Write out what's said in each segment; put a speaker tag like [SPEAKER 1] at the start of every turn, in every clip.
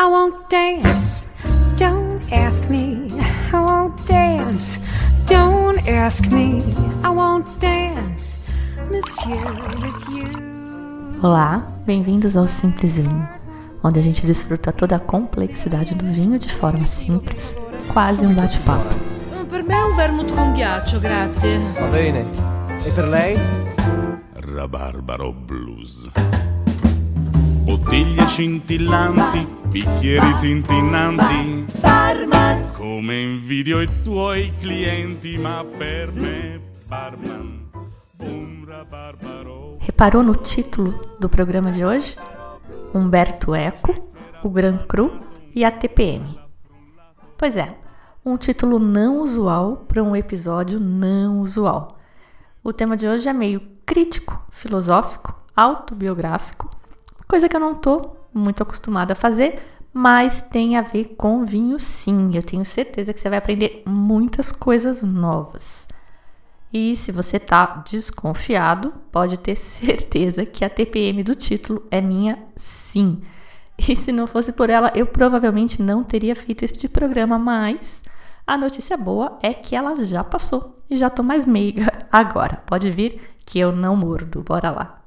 [SPEAKER 1] I won't dance. Don't ask me. I won't dance. Don't ask me. I won't dance. Monsieur with you.
[SPEAKER 2] Olá, bem-vindos ao Simples Vinho, onde a gente desfruta toda a complexidade do vinho de forma simples, quase um bate-papo.
[SPEAKER 3] Per me un vermouth con ghiaccio, grazie.
[SPEAKER 4] Va bene. E per lei?
[SPEAKER 5] Rabarbaro Blues. Bottiglie scintillanti, bicchieri tintinnanti. Barman! Come invidio i tuoi clienti, ma per me, barman, un rabarbaro.
[SPEAKER 2] Reparou no título do programa de hoje? Humberto Eco, o Gran Cru e a TPM. Pois é, um título não usual para um episódio não usual. O tema de hoje é meio crítico, filosófico, autobiográfico, coisa que eu não tô muito acostumada a fazer, mas tem a ver com vinho sim. Eu tenho certeza que você vai aprender muitas coisas novas. E se você tá desconfiado, pode ter certeza que a TPM do título é minha sim. E se não fosse por ela, eu provavelmente não teria feito este programa, mas a notícia boa é que ela já passou e já tô mais meiga agora. Pode vir que eu não mordo. Bora lá.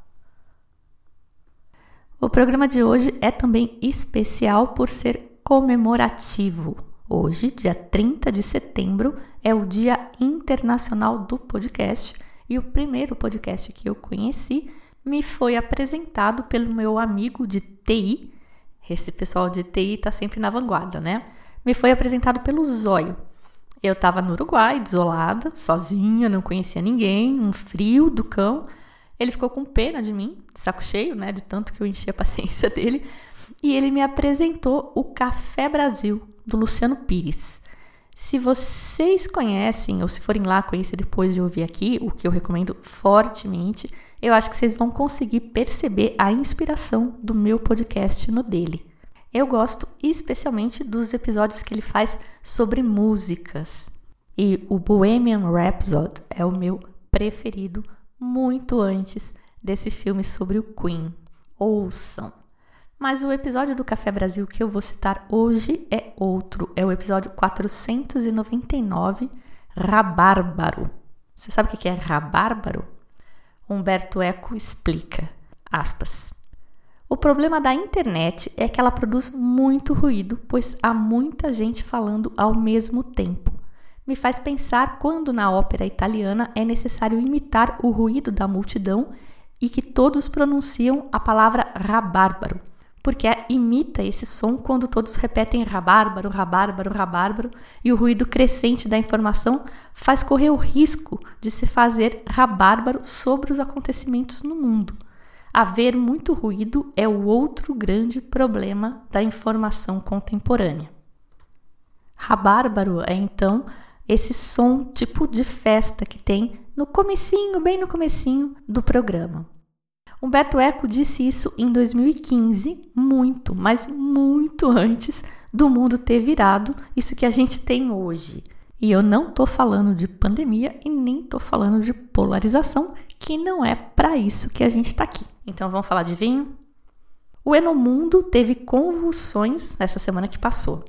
[SPEAKER 2] O programa de hoje é também especial por ser comemorativo. Hoje, dia 30 de setembro, é o Dia Internacional do Podcast e o primeiro podcast que eu conheci me foi apresentado pelo meu amigo de TI. Esse pessoal de TI tá sempre na vanguarda, né? Me foi apresentado pelo Zóio. Eu estava no Uruguai, desolada, sozinha, não conhecia ninguém, um frio do cão. Ele ficou com pena de mim, saco cheio, né, de tanto que eu enchi a paciência dele, e ele me apresentou o Café Brasil do Luciano Pires. Se vocês conhecem ou se forem lá conhecer depois de ouvir aqui, o que eu recomendo fortemente, eu acho que vocês vão conseguir perceber a inspiração do meu podcast no dele. Eu gosto especialmente dos episódios que ele faz sobre músicas. E o Bohemian Rhapsody é o meu preferido muito antes desse filme sobre o Queen. Ouçam! Mas o episódio do Café Brasil que eu vou citar hoje é outro. É o episódio 499, Rabárbaro. Você sabe o que é rabárbaro? Humberto Eco explica, aspas. O problema da internet é que ela produz muito ruído, pois há muita gente falando ao mesmo tempo. Me faz pensar quando na ópera italiana é necessário imitar o ruído da multidão e que todos pronunciam a palavra rabárbaro, porque imita esse som quando todos repetem rabárbaro, rabárbaro, rabárbaro, e o ruído crescente da informação faz correr o risco de se fazer rabárbaro sobre os acontecimentos no mundo. Haver muito ruído é o outro grande problema da informação contemporânea. Rabárbaro é então esse som tipo de festa que tem no comecinho, bem no comecinho do programa. Humberto Eco disse isso em 2015, muito, mas muito antes do mundo ter virado isso que a gente tem hoje. E eu não tô falando de pandemia e nem tô falando de polarização, que não é para isso que a gente está aqui. Então vamos falar de vinho? O Enomundo teve convulsões essa semana que passou.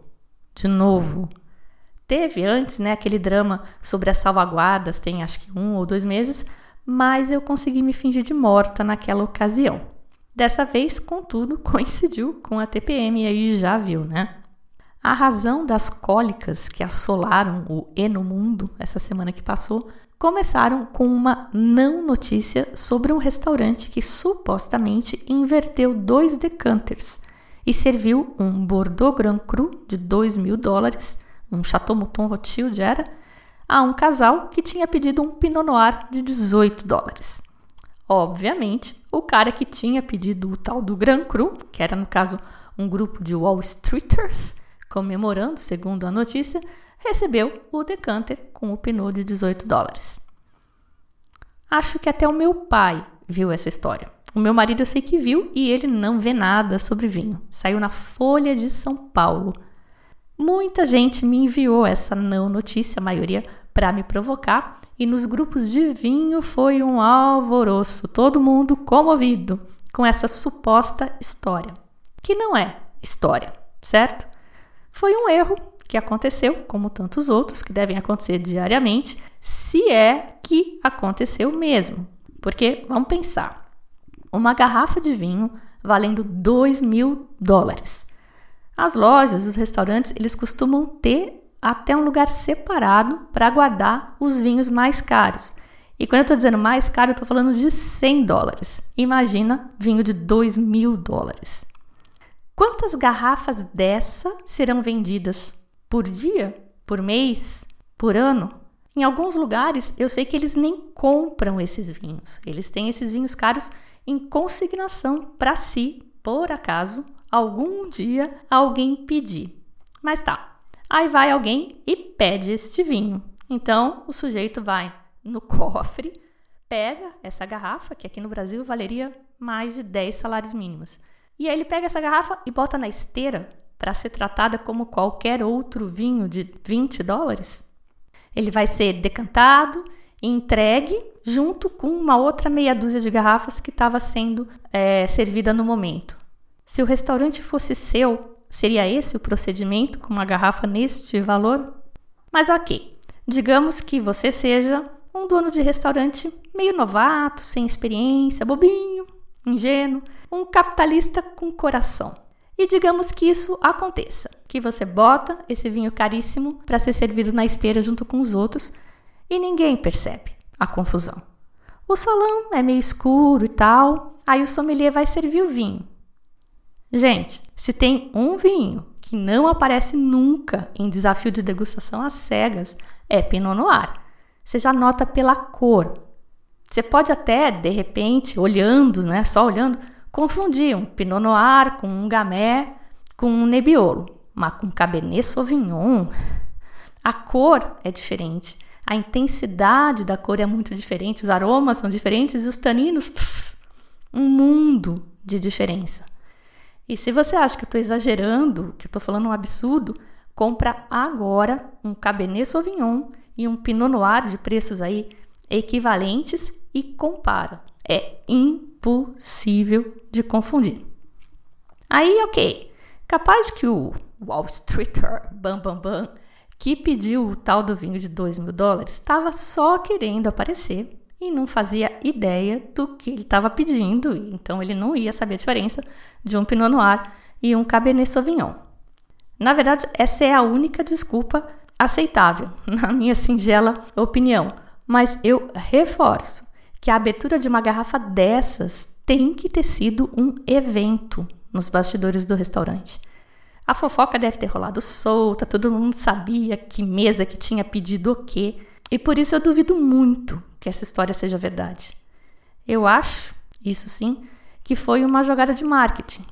[SPEAKER 2] De novo. Teve antes, né, aquele drama sobre as salvaguardas, tem acho que um ou dois meses, mas eu consegui me fingir de morta naquela ocasião. Dessa vez, contudo, coincidiu com a TPM e aí já viu, né? A razão das cólicas que assolaram o Enomundo essa semana que passou começaram com uma não notícia sobre um restaurante que supostamente inverteu dois decanters e serviu um Bordeaux Grand Cru de 2 mil dólares, um Chateau Mouton Rothschild era, a um casal que tinha pedido um Pinot Noir de 18 dólares. Obviamente, o cara que tinha pedido o tal do Grand Cru, que era no caso um grupo de Wall Streeters, comemorando, segundo a notícia, recebeu o decanter com o Pinot de 18 dólares. Acho que até o meu pai viu essa história. O meu marido eu sei que viu e ele não vê nada sobre vinho. Saiu na Folha de São Paulo. Muita gente me enviou essa não notícia, a maioria para me provocar, e nos grupos de vinho foi um alvoroço, todo mundo comovido com essa suposta história, que não é história certo? Foi um erro que aconteceu, como tantos outros que devem acontecer diariamente, se é que aconteceu mesmo. Porque, vamos pensar, uma garrafa de vinho valendo 2 mil dólares. As lojas, os restaurantes, eles costumam ter até um lugar separado para guardar os vinhos mais caros. E quando eu estou dizendo mais caro, eu estou falando de 100 dólares. Imagina vinho de 2 mil dólares. Quantas garrafas dessa serão vendidas por dia, por mês, por ano? Em alguns lugares, eu sei que eles nem compram esses vinhos. Eles têm esses vinhos caros em consignação para si, por acaso algum dia alguém pedir. Mas tá, aí vai alguém e pede este vinho. Então o sujeito vai no cofre, pega essa garrafa, que aqui no Brasil valeria mais de 10 salários mínimos. E aí ele pega essa garrafa e bota na esteira para ser tratada como qualquer outro vinho de 20 dólares. Ele vai ser decantado e entregue junto com uma outra meia dúzia de garrafas que estava sendo é, servida no momento. Se o restaurante fosse seu, seria esse o procedimento com uma garrafa neste valor? Mas ok, digamos que você seja um dono de restaurante meio novato, sem experiência, bobinho, ingênuo, um capitalista com coração. E digamos que isso aconteça, que você bota esse vinho caríssimo para ser servido na esteira junto com os outros e ninguém percebe a confusão. O salão é meio escuro e tal, aí o sommelier vai servir o vinho. Gente, se tem um vinho que não aparece nunca em desafio de degustação às cegas, é Pinot Noir. Você já nota pela cor. Você pode até, de repente, olhando, né, só olhando, confundir um Pinot Noir com um Gamay com um Nebbiolo, mas com Cabernet Sauvignon, a cor é diferente, a intensidade da cor é muito diferente, os aromas são diferentes e os taninos, pff, um mundo de diferença. E se você acha que eu estou exagerando, que eu estou falando um absurdo, compra agora um Cabernet Sauvignon e um Pinot Noir de preços aí equivalentes e compara. É impossível de confundir. Aí, ok, capaz que o Wall Streeter Bam Bam Bam que pediu o tal do vinho de 2 mil dólares estava só querendo aparecer e não fazia ideia do que ele estava pedindo, então ele não ia saber a diferença de um Pinot Noir e um Cabernet Sauvignon. Na verdade, essa é a única desculpa aceitável, na minha singela opinião, mas eu reforço que a abertura de uma garrafa dessas tem que ter sido um evento nos bastidores do restaurante. A fofoca deve ter rolado solta, todo mundo sabia que mesa que tinha pedido o quê, e por isso eu duvido muito que essa história seja verdade. Eu acho, isso sim, que foi uma jogada de marketing.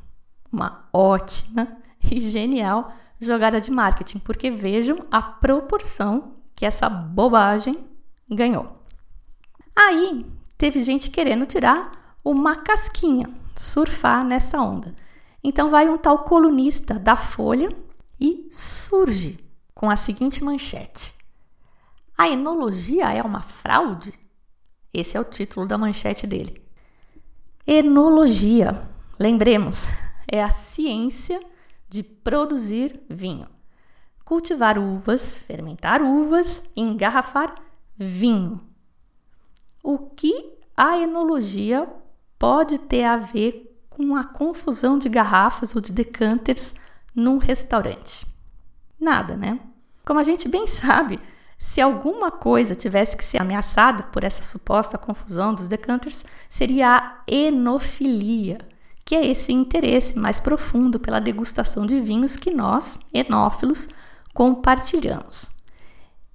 [SPEAKER 2] Uma ótima e genial jogada de marketing, porque vejam a proporção que essa bobagem ganhou. Aí teve gente querendo tirar uma casquinha, surfar nessa onda. Então vai um tal colunista da Folha e surge com a seguinte manchete: A enologia é uma fraude? Esse é o título da manchete dele. Enologia, lembremos, é a ciência de produzir vinho. Cultivar uvas, fermentar uvas engarrafar vinho. O que a enologia pode ter a ver com a confusão de garrafas ou de decanters num restaurante? Nada, né? Como a gente bem sabe, se alguma coisa tivesse que ser ameaçada por essa suposta confusão dos decanters, seria a enofilia, que é esse interesse mais profundo pela degustação de vinhos que nós, enófilos, compartilhamos.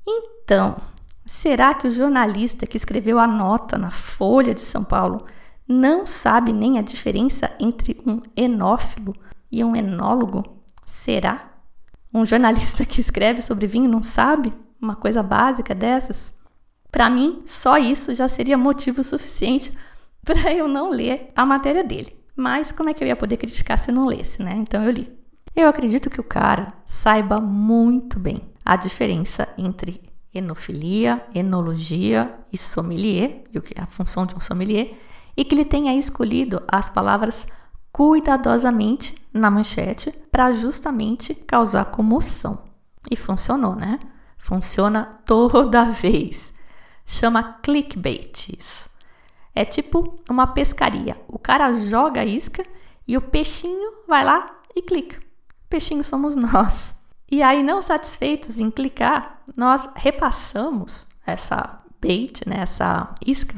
[SPEAKER 2] Então, será que o jornalista que escreveu a nota na Folha de São Paulo não sabe nem a diferença entre um enófilo e um enólogo? Será? Um jornalista que escreve sobre vinho não sabe uma coisa básica dessas? Para mim, só isso já seria motivo suficiente para eu não ler a matéria dele. Mas como é que eu ia poder criticar se não lesse, né? Então eu li. Eu acredito que o cara saiba muito bem a diferença entre enofilia, enologia e sommelier, e o que é a função de um sommelier, e que ele tenha escolhido as palavras cuidadosamente na manchete para justamente causar comoção. E funcionou, né? Funciona toda vez. Chama clickbait isso. É tipo uma pescaria. O cara joga a isca e o peixinho vai lá e clica. Peixinho somos nós. E aí, não satisfeitos em clicar, nós repassamos essa bait, né, essa isca,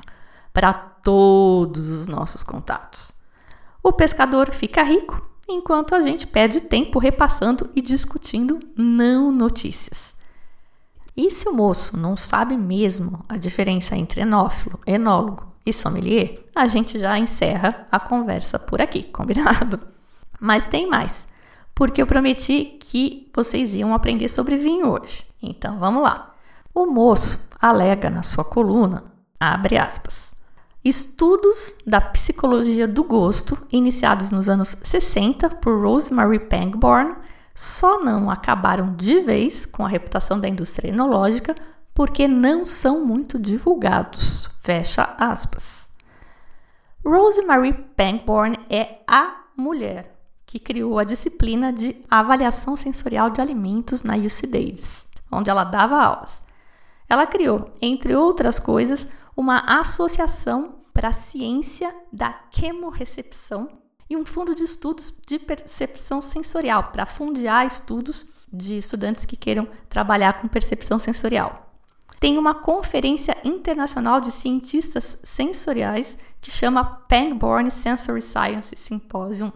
[SPEAKER 2] para todos os nossos contatos. O pescador fica rico, enquanto a gente perde tempo repassando e discutindo não notícias. E se o moço não sabe mesmo a diferença entre enófilo, enólogo e sommelier, a gente já encerra a conversa por aqui, combinado? Mas tem mais porque eu prometi que vocês iam aprender sobre vinho hoje. Então vamos lá. O moço alega na sua coluna, abre aspas, estudos da psicologia do gosto, iniciados nos anos 60 por Rosemary Pangborn, só não acabaram de vez com a reputação da indústria enológica porque não são muito divulgados. Fecha aspas. Rosemary Pangborn é a mulher que criou a disciplina de avaliação sensorial de alimentos na UC Davis, onde ela dava aulas. Ela criou, entre outras coisas, uma associação para a ciência da quemorrecepção e um fundo de estudos de percepção sensorial para fundear estudos de estudantes que queiram trabalhar com percepção sensorial. Tem uma conferência internacional de cientistas sensoriais que chama Pangborn Sensory Science Symposium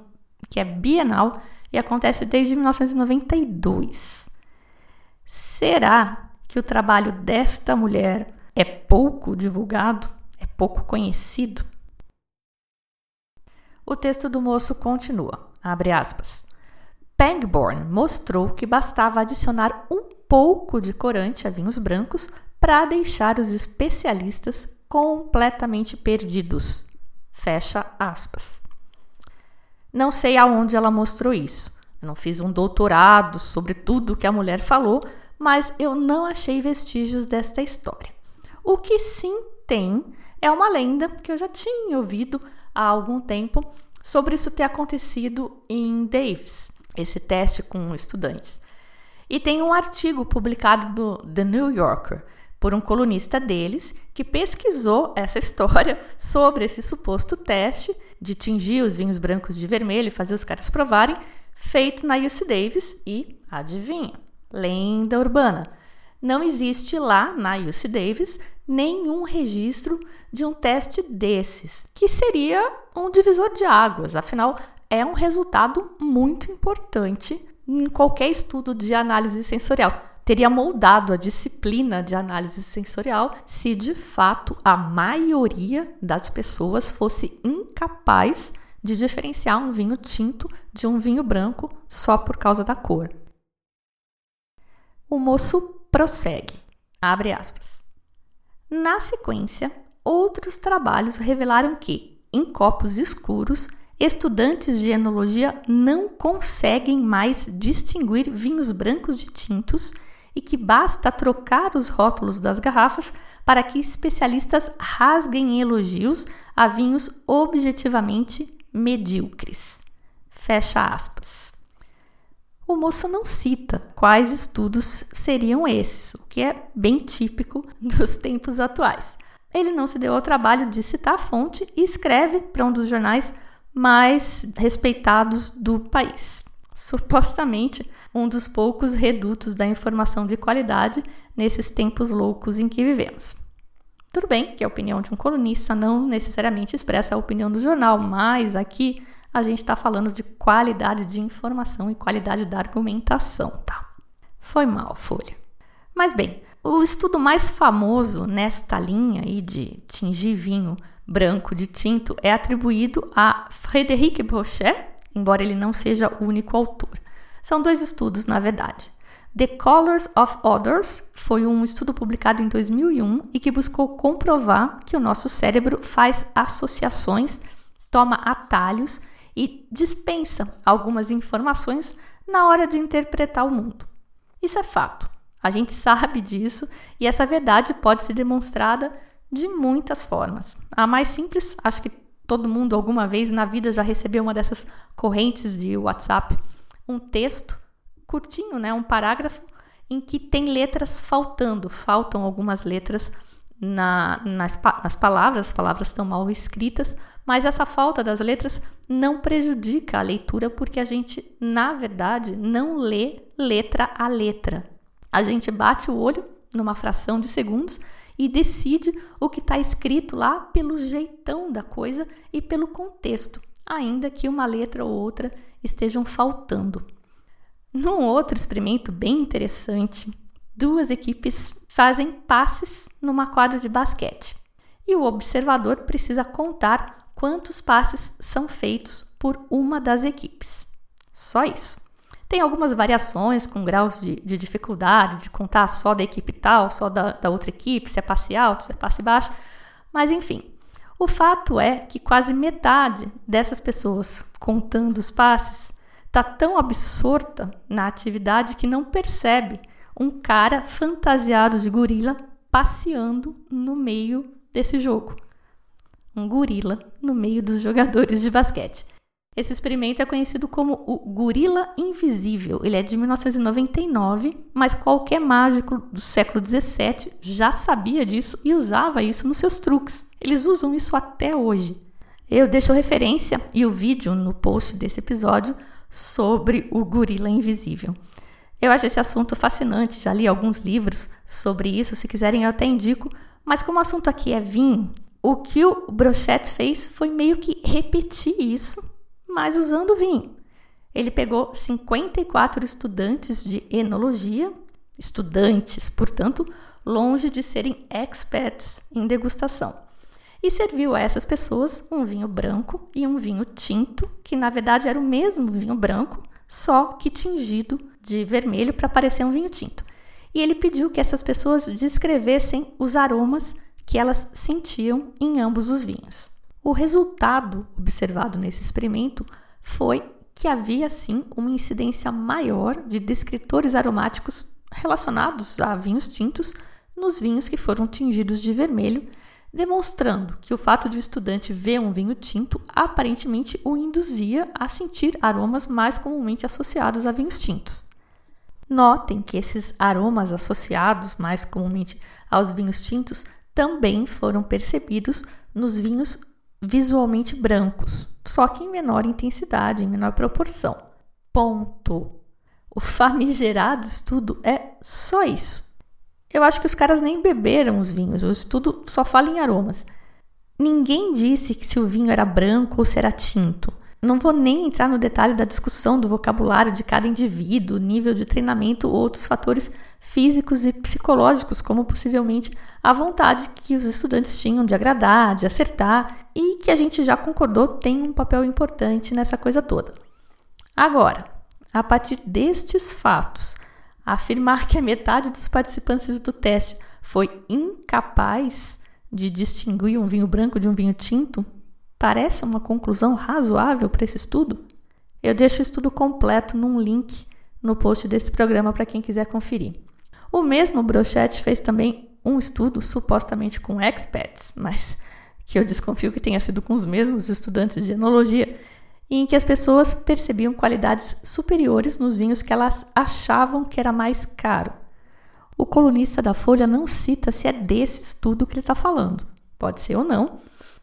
[SPEAKER 2] que é bienal e acontece desde 1992. Será que o trabalho desta mulher é pouco divulgado? É pouco conhecido? O texto do moço continua, abre aspas. Pangborn mostrou que bastava adicionar um pouco de corante a vinhos brancos para deixar os especialistas completamente perdidos. Fecha aspas. Não sei aonde ela mostrou isso. Eu não fiz um doutorado sobre tudo que a mulher falou, mas eu não achei vestígios desta história. O que sim tem é uma lenda que eu já tinha ouvido há algum tempo sobre isso ter acontecido em Davis, esse teste com estudantes. E tem um artigo publicado no The New Yorker por um colunista deles que pesquisou essa história sobre esse suposto teste de tingir os vinhos brancos de vermelho e fazer os caras provarem, feito na UC Davis e, adivinha, lenda urbana. Não existe lá na UC Davis nenhum registro de um teste desses, que seria um divisor de águas, afinal, é um resultado muito importante em qualquer estudo de análise sensorial teria moldado a disciplina de análise sensorial se de fato a maioria das pessoas fosse incapaz de diferenciar um vinho tinto de um vinho branco só por causa da cor. O moço prossegue, abre aspas. Na sequência, outros trabalhos revelaram que, em copos escuros, estudantes de enologia não conseguem mais distinguir vinhos brancos de tintos e que basta trocar os rótulos das garrafas para que especialistas rasguem elogios a vinhos objetivamente medíocres. Fecha aspas. O moço não cita quais estudos seriam esses, o que é bem típico dos tempos atuais. Ele não se deu ao trabalho de citar a fonte e escreve para um dos jornais mais respeitados do país. Supostamente, um dos poucos redutos da informação de qualidade nesses tempos loucos em que vivemos. Tudo bem que a opinião de um colunista não necessariamente expressa a opinião do jornal, mas aqui a gente está falando de qualidade de informação e qualidade da argumentação, tá? Foi mal, Folha. Mas bem, o estudo mais famoso nesta linha aí de tingir vinho branco de tinto é atribuído a Frédéric Brochet, embora ele não seja o único autor. São dois estudos, na verdade. The Colors of Others foi um estudo publicado em 2001 e que buscou comprovar que o nosso cérebro faz associações, toma atalhos e dispensa algumas informações na hora de interpretar o mundo. Isso é fato. A gente sabe disso e essa verdade pode ser demonstrada de muitas formas. A mais simples, acho que todo mundo alguma vez na vida já recebeu uma dessas correntes de WhatsApp, um texto curtinho, né, um parágrafo em que tem letras faltando, faltam algumas letras na, nas, nas palavras, as palavras estão mal escritas, mas essa falta das letras não prejudica a leitura porque a gente, na verdade, não lê letra a letra. A gente bate o olho numa fração de segundos e decide o que está escrito lá pelo jeitão da coisa e pelo contexto, ainda que uma letra ou outra estejam faltando. Num outro experimento bem interessante, duas equipes fazem passes numa quadra de basquete e o observador precisa contar quantos passes são feitos por uma das equipes. Só isso. Tem algumas variações com graus de, de, dificuldade, de contar só da equipe tal, só da, da outra equipe, se é passe alto, se é passe baixo, mas enfim. O fato é que quase metade dessas pessoas contando os passes está tão absorta na atividade que não percebe um cara fantasiado de gorila passeando no meio desse jogo. Um gorila no meio dos jogadores de basquete. Esse experimento é conhecido como o gorila invisível. Ele é de 1999, mas qualquer mágico do século 17 já sabia disso e usava isso nos seus truques. Eles usam isso até hoje. Eu deixo referência e o vídeo no post desse episódio sobre o gorila invisível. Eu acho esse assunto fascinante, já li alguns livros sobre isso, se quiserem eu até indico, mas como o assunto aqui é vinho, o que o Brochette fez foi meio que repetir isso mas usando vinho. Ele pegou 54 estudantes de enologia, estudantes, portanto, longe de serem experts em degustação, e serviu a essas pessoas um vinho branco e um vinho tinto, que na verdade era o mesmo vinho branco, só que tingido de vermelho para parecer um vinho tinto. E ele pediu que essas pessoas descrevessem os aromas que elas sentiam em ambos os vinhos. O resultado observado nesse experimento foi que havia sim uma incidência maior de descritores aromáticos relacionados a vinhos tintos nos vinhos que foram tingidos de vermelho, demonstrando que o fato de o estudante ver um vinho tinto aparentemente o induzia a sentir aromas mais comumente associados a vinhos tintos. Notem que esses aromas associados mais comumente aos vinhos tintos também foram percebidos nos vinhos visualmente brancos, só que em menor intensidade, em menor proporção. Ponto. O famigerado estudo é só isso. Eu acho que os caras nem beberam os vinhos, o estudo só fala em aromas. Ninguém disse que se o vinho era branco ou se era tinto. Não vou nem entrar no detalhe da discussão do vocabulário de cada indivíduo, nível de treinamento ou outros fatores físicos e psicológicos, como possivelmente a vontade que os estudantes tinham de agradar, de acertar e que a gente já concordou tem um papel importante nessa coisa toda. Agora, a partir destes fatos, afirmar que a metade dos participantes do teste foi incapaz de distinguir um vinho branco de um vinho tinto parece uma conclusão razoável para esse estudo? Eu deixo o estudo completo num link no post desse programa para quem quiser conferir. O mesmo Brochette fez também um estudo supostamente com experts, mas que eu desconfio que tenha sido com os mesmos estudantes de enologia, em que as pessoas percebiam qualidades superiores nos vinhos que elas achavam que era mais caro. O colunista da Folha não cita se é desse estudo que ele está falando. Pode ser ou não.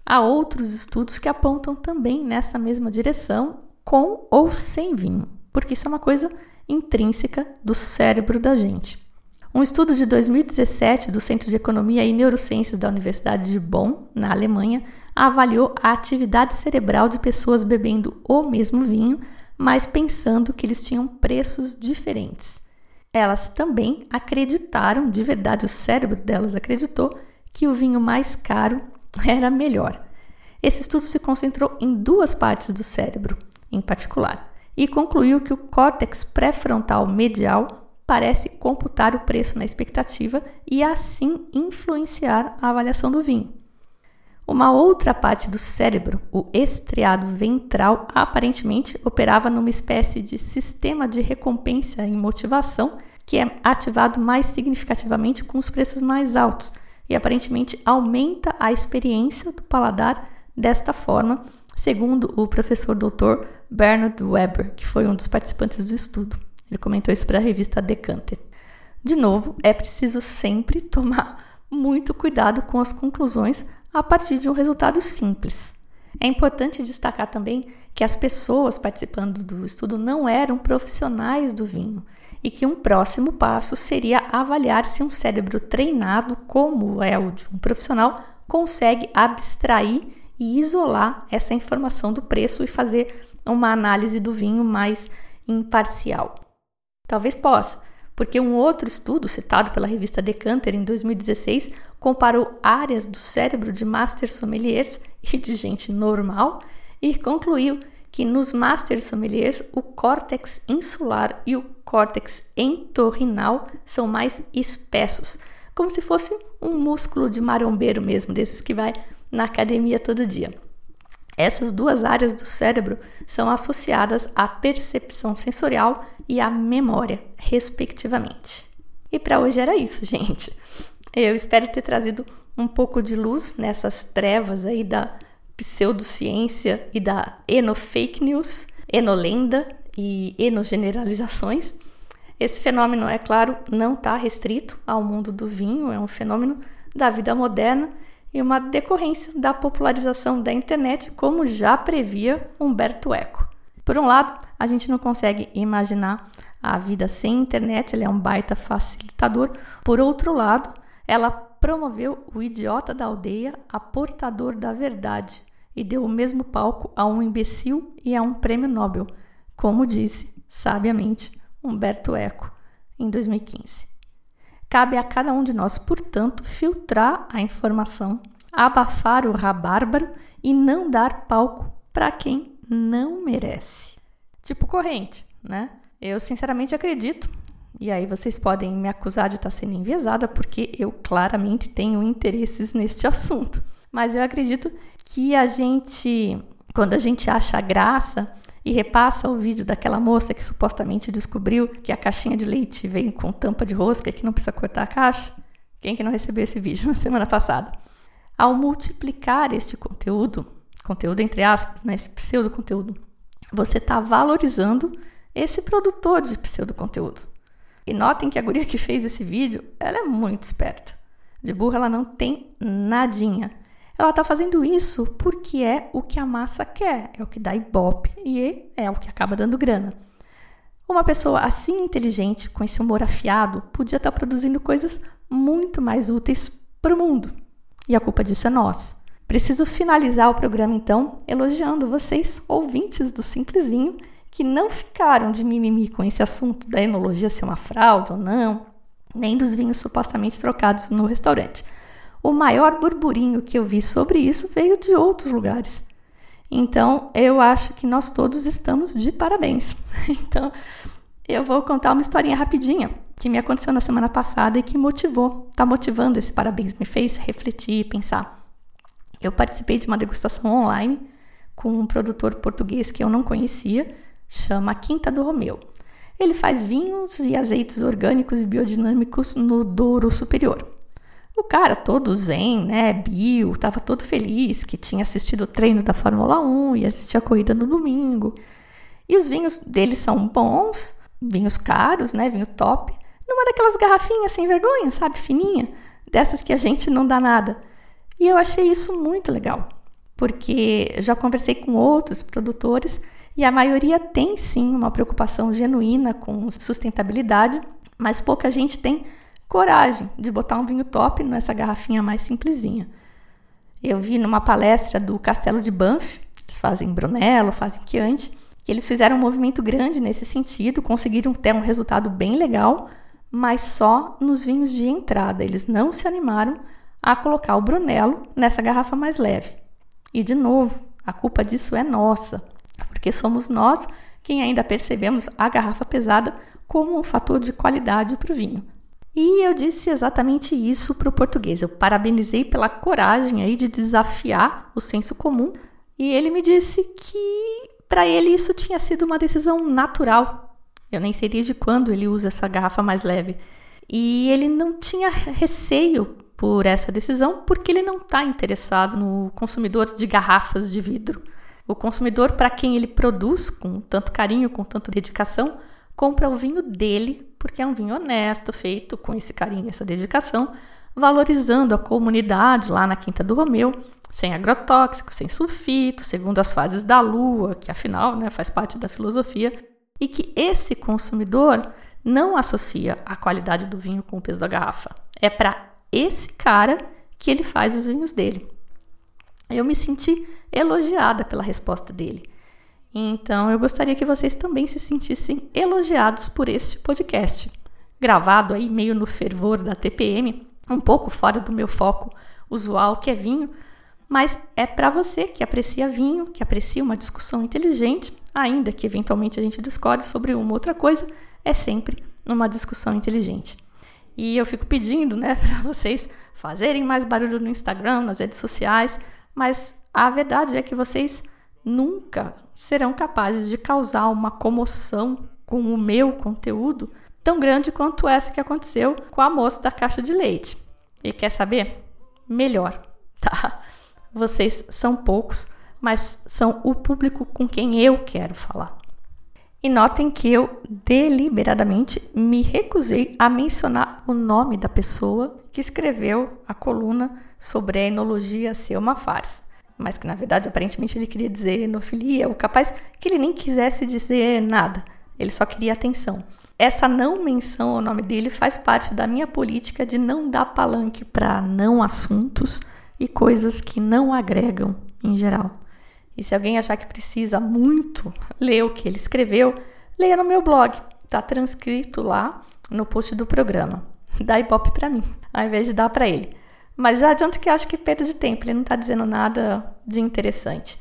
[SPEAKER 2] Há outros estudos que apontam também nessa mesma direção, com ou sem vinho, porque isso é uma coisa intrínseca do cérebro da gente. Um estudo de 2017 do Centro de Economia e Neurociências da Universidade de Bonn, na Alemanha, avaliou a atividade cerebral de pessoas bebendo o mesmo vinho, mas pensando que eles tinham preços diferentes. Elas também acreditaram, de verdade, o cérebro delas acreditou, que o vinho mais caro era melhor. Esse estudo se concentrou em duas partes do cérebro, em particular, e concluiu que o córtex pré-frontal medial parece computar o preço na expectativa e assim influenciar a avaliação do vinho. Uma outra parte do cérebro, o estriado ventral, aparentemente operava numa espécie de sistema de recompensa e motivação que é ativado mais significativamente com os preços mais altos e aparentemente aumenta a experiência do paladar desta forma, segundo o professor Dr. Bernard Weber, que foi um dos participantes do estudo. Ele comentou isso para a revista Decanter. De novo, é preciso sempre tomar muito cuidado com as conclusões a partir de um resultado simples. É importante destacar também que as pessoas participando do estudo não eram profissionais do vinho e que um próximo passo seria avaliar se um cérebro treinado, como é o de um profissional, consegue abstrair e isolar essa informação do preço e fazer uma análise do vinho mais imparcial. Talvez possa, porque um outro estudo citado pela revista Decanter em 2016 comparou áreas do cérebro de master sommeliers e de gente normal e concluiu que nos master sommeliers o córtex insular e o córtex entorrinal são mais espessos, como se fosse um músculo de marombeiro mesmo, desses que vai na academia todo dia. Essas duas áreas do cérebro são associadas à percepção sensorial e à memória, respectivamente. E para hoje era isso, gente. Eu espero ter trazido um pouco de luz nessas trevas aí da pseudociência e da enofake news, enolenda e enogeneralizações. Esse fenômeno, é claro, não está restrito ao mundo do vinho, é um fenômeno da vida moderna e uma decorrência da popularização da internet, como já previa Humberto Eco. Por um lado, a gente não consegue imaginar a vida sem internet, ele é um baita facilitador. Por outro lado, ela promoveu o idiota da aldeia a portador da verdade, e deu o mesmo palco a um imbecil e a um prêmio Nobel, como disse, sabiamente, Humberto Eco, em 2015. Cabe a cada um de nós, portanto, filtrar a informação, abafar o rabárbaro e não dar palco para quem não merece. Tipo corrente, né? Eu sinceramente acredito, e aí vocês podem me acusar de estar sendo enviesada, porque eu claramente tenho interesses neste assunto. Mas eu acredito que a gente, quando a gente acha graça e repassa o vídeo daquela moça que supostamente descobriu que a caixinha de leite vem com tampa de rosca e que não precisa cortar a caixa, quem que não recebeu esse vídeo na semana passada? Ao multiplicar este conteúdo, conteúdo entre aspas, né, esse pseudo conteúdo, você está valorizando esse produtor de pseudo conteúdo. E notem que a guria que fez esse vídeo, ela é muito esperta. De burra ela não tem nadinha. Ela está fazendo isso porque é o que a massa quer, é o que dá ibope e é o que acaba dando grana. Uma pessoa assim inteligente, com esse humor afiado, podia estar tá produzindo coisas muito mais úteis para o mundo. E a culpa disso é nossa. Preciso finalizar o programa então elogiando vocês, ouvintes do Simples Vinho, que não ficaram de mimimi com esse assunto da enologia ser uma fraude ou não, nem dos vinhos supostamente trocados no restaurante. O maior burburinho que eu vi sobre isso veio de outros lugares. Então, eu acho que nós todos estamos de parabéns. Então, eu vou contar uma historinha rapidinha que me aconteceu na semana passada e que motivou, está motivando esse parabéns, me fez refletir e pensar. Eu participei de uma degustação online com um produtor português que eu não conhecia, chama Quinta do Romeu. Ele faz vinhos e azeites orgânicos e biodinâmicos no Douro Superior. O cara todo zen, né, bio, tava todo feliz que tinha assistido o treino da Fórmula 1 e assistia a corrida no domingo. E os vinhos dele são bons, vinhos caros, né, vinho top, numa daquelas garrafinhas sem vergonha, sabe, fininha, dessas que a gente não dá nada. E eu achei isso muito legal, porque já conversei com outros produtores e a maioria tem sim uma preocupação genuína com sustentabilidade, mas pouca gente tem coragem de botar um vinho top nessa garrafinha mais simplesinha. Eu vi numa palestra do Castelo de Banff, eles fazem Brunello, fazem Chianti, que eles fizeram um movimento grande nesse sentido, conseguiram ter um resultado bem legal, mas só nos vinhos de entrada. Eles não se animaram a colocar o Brunello nessa garrafa mais leve. E de novo, a culpa disso é nossa, porque somos nós quem ainda percebemos a garrafa pesada como um fator de qualidade para o vinho. E eu disse exatamente isso para o português. Eu parabenizei pela coragem aí de desafiar o senso comum. E ele me disse que para ele isso tinha sido uma decisão natural. Eu nem sei desde quando ele usa essa garrafa mais leve. E ele não tinha receio por essa decisão porque ele não está interessado no consumidor de garrafas de vidro. O consumidor, para quem ele produz com tanto carinho, com tanta dedicação, compra o vinho dele porque é um vinho honesto, feito com esse carinho, essa dedicação, valorizando a comunidade lá na Quinta do Romeu, sem agrotóxico, sem sulfito, segundo as fases da lua, que afinal né, faz parte da filosofia, e que esse consumidor não associa a qualidade do vinho com o peso da garrafa. É para esse cara que ele faz os vinhos dele. Eu me senti elogiada pela resposta dele. Então eu gostaria que vocês também se sentissem elogiados por este podcast, gravado aí meio no fervor da TPM, um pouco fora do meu foco usual, que é vinho, mas é para você que aprecia vinho, que aprecia uma discussão inteligente, ainda que eventualmente a gente discorde sobre uma outra coisa, é sempre uma discussão inteligente. E eu fico pedindo, né, para vocês fazerem mais barulho no Instagram, nas redes sociais, mas a verdade é que vocês nunca serão capazes de causar uma comoção com o meu conteúdo tão grande quanto essa que aconteceu com a moça da caixa de leite. E quer saber? Melhor, tá? Vocês são poucos, mas são o público com quem eu quero falar. E notem que eu deliberadamente me recusei a mencionar o nome da pessoa que escreveu a coluna sobre a enologia ser uma farsa mas que na verdade aparentemente ele queria dizer enofilia, ou capaz que ele nem quisesse dizer nada, ele só queria atenção. Essa não menção ao nome dele faz parte da minha política de não dar palanque para não assuntos e coisas que não agregam em geral. E se alguém achar que precisa muito ler o que ele escreveu, leia no meu blog, tá transcrito lá no post do programa. Dá ibope para mim, ao invés de dar para ele. Mas já adianto que acho que perda de tempo, ele não está dizendo nada de interessante.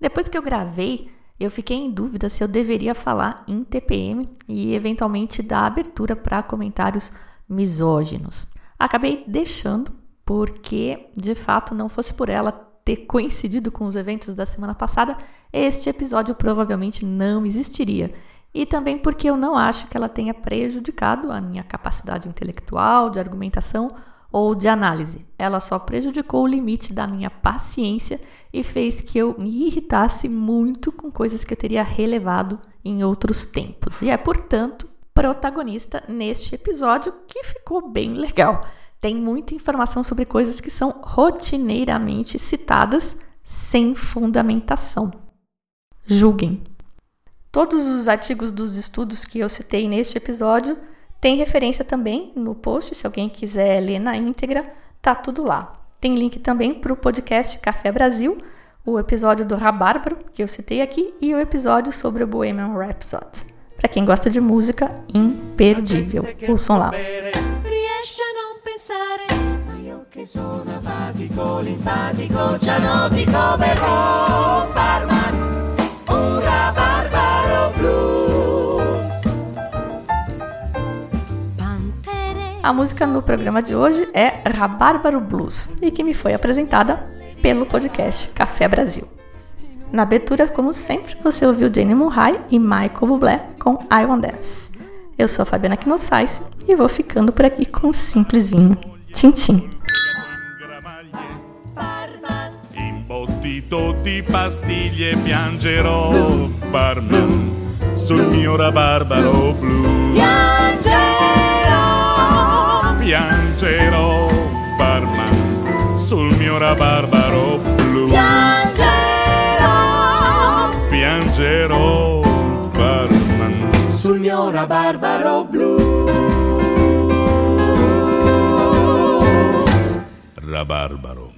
[SPEAKER 2] Depois que eu gravei, eu fiquei em dúvida se eu deveria falar em TPM e eventualmente dar abertura para comentários misóginos. Acabei deixando porque, de fato, não fosse por ela ter coincidido com os eventos da semana passada, este episódio provavelmente não existiria. E também porque eu não acho que ela tenha prejudicado a minha capacidade intelectual, de argumentação ou de análise. Ela só prejudicou o limite da minha paciência e fez que eu me irritasse muito com coisas que eu teria relevado em outros tempos. E é, portanto, protagonista neste episódio que ficou bem legal. Tem muita informação sobre coisas que são rotineiramente citadas sem fundamentação. Julguem. Todos os artigos dos estudos que eu citei neste episódio tem referência também no post, se alguém quiser ler na íntegra, tá tudo lá. Tem link também para o podcast Café Brasil, o episódio do Rabárbaro, que eu citei aqui, e o episódio sobre o Bohemian Rhapsody. Para quem gosta de música, imperdível. Ouçam lá. Riesce a não pensare, ma io che sono afatico, linfatico, cianotico, verrò, barman, A música no programa de hoje é Rabárbaro Blues e que me foi apresentada pelo podcast Café Brasil. Na abertura, como sempre, você ouviu Jenny Murray e Michael Bublé com I Want Dance. Eu sou a Fabiana Knossaise e vou ficando por aqui com um simples vinho. Tchim, tchim. Imbottito di pastiglie piangerò, barman, sul mio rabarbaro blu. Piangerò, barman, sul mio rabarbaro blu. Piangerò, piangerò, barman, sul mio rabarbaro blu. Rabarbaro.